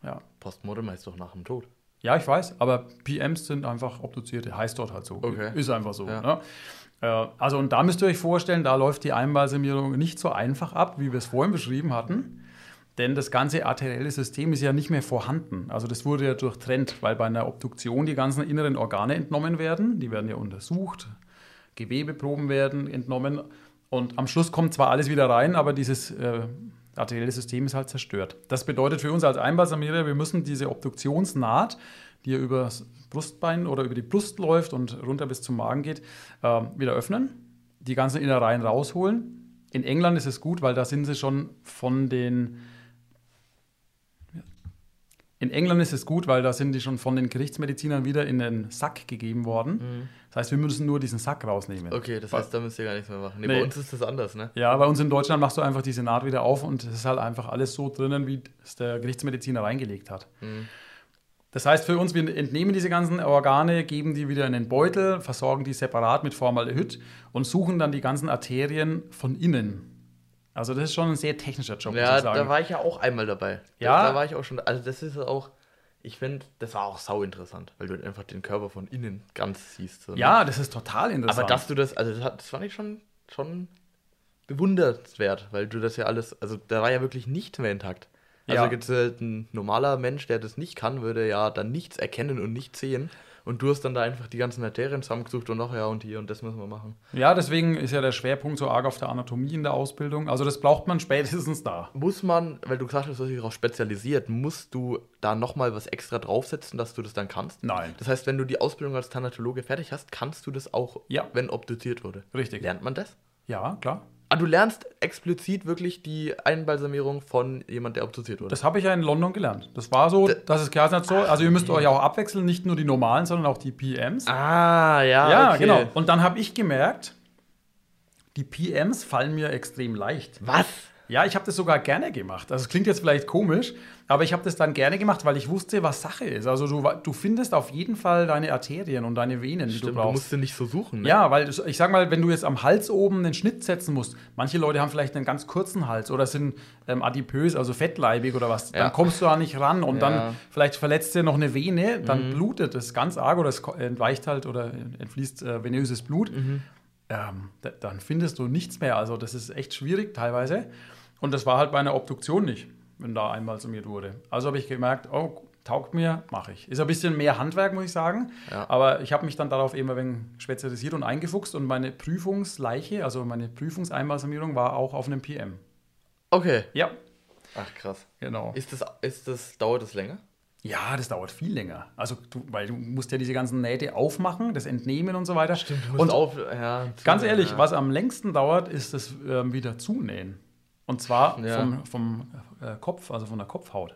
Ja. Postmortem heißt doch nach dem Tod. Ja, ich weiß, aber PMs sind einfach Obduzierte, heißt dort halt so. Okay. Ist einfach so. Ja. Ne? Äh, Also, und da müsst ihr euch vorstellen, da läuft die Einbalsamierung nicht so einfach ab, wie wir es vorhin beschrieben hatten. Denn das ganze arterielle System ist ja nicht mehr vorhanden. Also das wurde ja durchtrennt, weil bei einer Obduktion die ganzen inneren Organe entnommen werden. Die werden ja untersucht, Gewebeproben werden entnommen. Und am Schluss kommt zwar alles wieder rein, aber dieses äh, arterielle System ist halt zerstört. Das bedeutet für uns als Einbalsamierer, wir müssen diese Obduktionsnaht, die über das Brustbein oder über die Brust läuft und runter bis zum Magen geht, äh, wieder öffnen, die ganzen Innereien rausholen. In England ist es gut, weil da sind sie schon von den in England ist es gut, weil da sind die schon von den Gerichtsmedizinern wieder in den Sack gegeben worden. Das heißt, wir müssen nur diesen Sack rausnehmen. Okay, das heißt, da müsst ihr gar nichts mehr machen. Nee, Nee. bei uns ist das anders, ne? Ja, bei uns in Deutschland machst du einfach diese Naht wieder auf und es ist halt einfach alles so drinnen, wie es der Gerichtsmediziner reingelegt hat. Das heißt für uns, wir entnehmen diese ganzen Organe, geben die wieder in den Beutel, versorgen die separat mit Formaldehyd und suchen dann die ganzen Arterien von innen. Also das ist schon ein sehr technischer Job, Ja, da war ich ja auch einmal dabei. Ja. Da, da war ich auch schon. Also das ist auch, ich finde, das war auch sau interessant, weil du halt einfach den Körper von innen ganz siehst. So, ne? ja, das ist total interessant. Aber dass du das, also das, das fand ich schon, schon bewundernswert, weil du das ja alles, also da war ja wirklich nichts mehr intakt. Also Ja. äh, ein normaler Mensch, der das nicht kann, würde ja dann nichts erkennen und nichts sehen. Und du hast dann da einfach die ganzen Arterien zusammengesucht und noch ja und hier und das müssen wir machen. Ja, deswegen ist ja der Schwerpunkt so arg auf der Anatomie in der Ausbildung. Also das braucht man spätestens da. Muss man, weil du gesagt hast, du hast dich darauf spezialisiert, musst du da nochmal was extra draufsetzen, dass du das dann kannst? Nein. Das heißt, wenn du die Ausbildung als Thanatologe fertig hast, kannst du das auch, Ja. wenn obduziert wurde. Richtig. Lernt man das? Ja, klar. Ah, du lernst explizit wirklich die Einbalsamierung von jemand, der obduziert wurde. Das habe ich ja in London gelernt. Das war so, das ist klar so. Also ihr müsst euch auch abwechseln, nicht nur die normalen, sondern auch die PMs. ah, ja, ja, okay. genau. Und dann habe ich gemerkt, die PMs fallen mir extrem leicht. Was? Ja, ich habe das sogar gerne gemacht. Also es klingt jetzt vielleicht komisch, aber ich habe das dann gerne gemacht, weil ich wusste, was Sache ist. Also du, du findest auf jeden Fall deine Arterien und deine Venen, die Stimmt, du du brauchst. musst du nicht so suchen, ne? Ja, weil ich sag mal, wenn du jetzt am Hals oben einen Schnitt setzen musst, manche Leute haben vielleicht einen ganz kurzen Hals oder sind ähm, adipös, also fettleibig oder was, Ja. dann kommst du da nicht ran und Ja. dann vielleicht verletzt dir noch eine Vene, dann Mhm. blutet es ganz arg oder es entweicht halt oder entfließt äh, venöses Blut. Mhm. Ähm, da, dann findest du nichts mehr. Also das ist echt schwierig teilweise. Und das war halt bei einer Obduktion nicht, wenn da einmal summiert wurde. Also habe ich gemerkt, oh, taugt mir, mache ich. Ist ein bisschen mehr Handwerk, muss ich sagen. Ja. Aber ich habe mich dann darauf eben ein wenig spezialisiert und eingefuchst und meine Prüfungsleiche, also meine Prüfungseinbalsamierung war auch auf einem PM. Okay. Ja, Ach krass. genau. Ist das, ist das, dauert das länger? Ja, das dauert viel länger. Also, du, weil du musst ja diese ganzen Nähte aufmachen, das entnehmen und so weiter. Und und auf, ja, ganz ehrlich, ja. was am längsten dauert, ist das ähm, wieder zunähen. Und zwar Ja. vom, vom äh, Kopf, also von der Kopfhaut.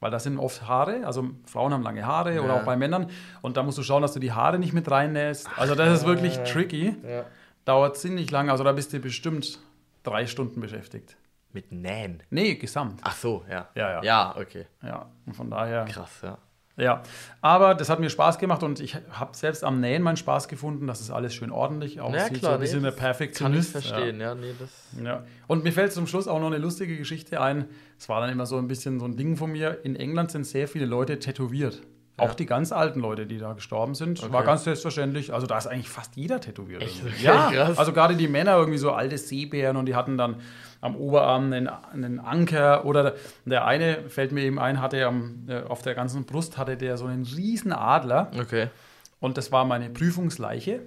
Weil das sind oft Haare, also Frauen haben lange Haare oder Ja. auch bei Männern. Und da musst du schauen, dass du die Haare nicht mit reinnähst. Also das ist wirklich tricky. Dauert ziemlich lange, also da bist du bestimmt drei Stunden beschäftigt. Mit Nähen. Nee, gesamt. Ach so, ja. Ja, ja. Ja, okay. Ja, und von daher. Krass, ja. Ja, aber das hat mir Spaß gemacht und ich habe selbst am Nähen meinen Spaß gefunden, dass es alles schön ordentlich aussieht. so ein bisschen der das Perfektionist. Kann ich verstehen, ja, nee, das. Ja. ja. Und mir fällt zum Schluss auch noch eine lustige Geschichte ein. Es war dann immer so ein bisschen so ein Ding von mir. In England sind sehr viele Leute tätowiert. Auch Ja. die ganz alten Leute, die da gestorben sind, war Okay. ganz selbstverständlich. Also da ist eigentlich fast jeder tätowiert. Echt? Okay, ja, krass. also gerade die Männer irgendwie so alte Seebären und die hatten dann am Oberarm einen, einen Anker oder der eine fällt mir eben ein, hatte am, äh, auf der ganzen Brust hatte der so einen riesen Adler Okay. und das war meine Prüfungsleiche.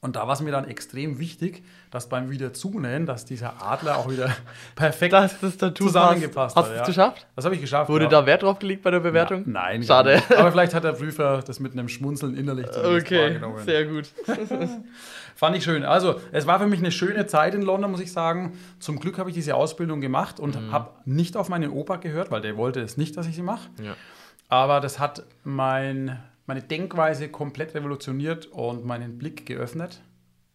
Und da war es mir dann extrem wichtig, dass beim Wiederzunähen, dass dieser Adler auch wieder perfekt Das, das Tattoo zusammengepasst Hast hat. du es ja. geschafft? Das habe ich geschafft. Wurde ja. da Wert drauf gelegt bei der Bewertung? Ja, nein. Schade. Aber vielleicht hat der Prüfer das mit einem Schmunzeln innerlich Okay, wahrgenommen. sehr gut. Fand ich schön. Also, es war für mich eine schöne Zeit in London, muss ich sagen. Zum Glück habe ich diese Ausbildung gemacht und Mhm. habe nicht auf meinen Opa gehört, weil der wollte es nicht, dass ich sie mache. Ja. Aber das hat mein, meine Denkweise komplett revolutioniert und meinen Blick geöffnet.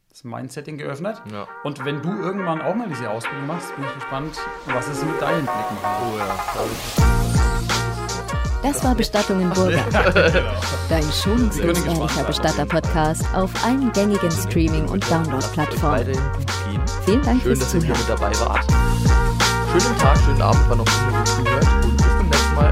Das Mindsetting geöffnet. Ja. Und wenn du irgendwann auch mal diese Ausbildung machst, bin ich gespannt, was es mit deinen Blicken macht. Oh ja, da Das war Bestattung in Burger. Dein schonungslos Wir können gespannt ehrlicher sein. Bestatter-Podcast auf allen gängigen Streaming- und Download-Plattformen. Vielen Dank Schön, fürs dass ihr wieder Zuhören. mit dabei wart. Schönen Tag, schönen Abend, wann auch immer ihr zuhört. Und bis zum nächsten Mal.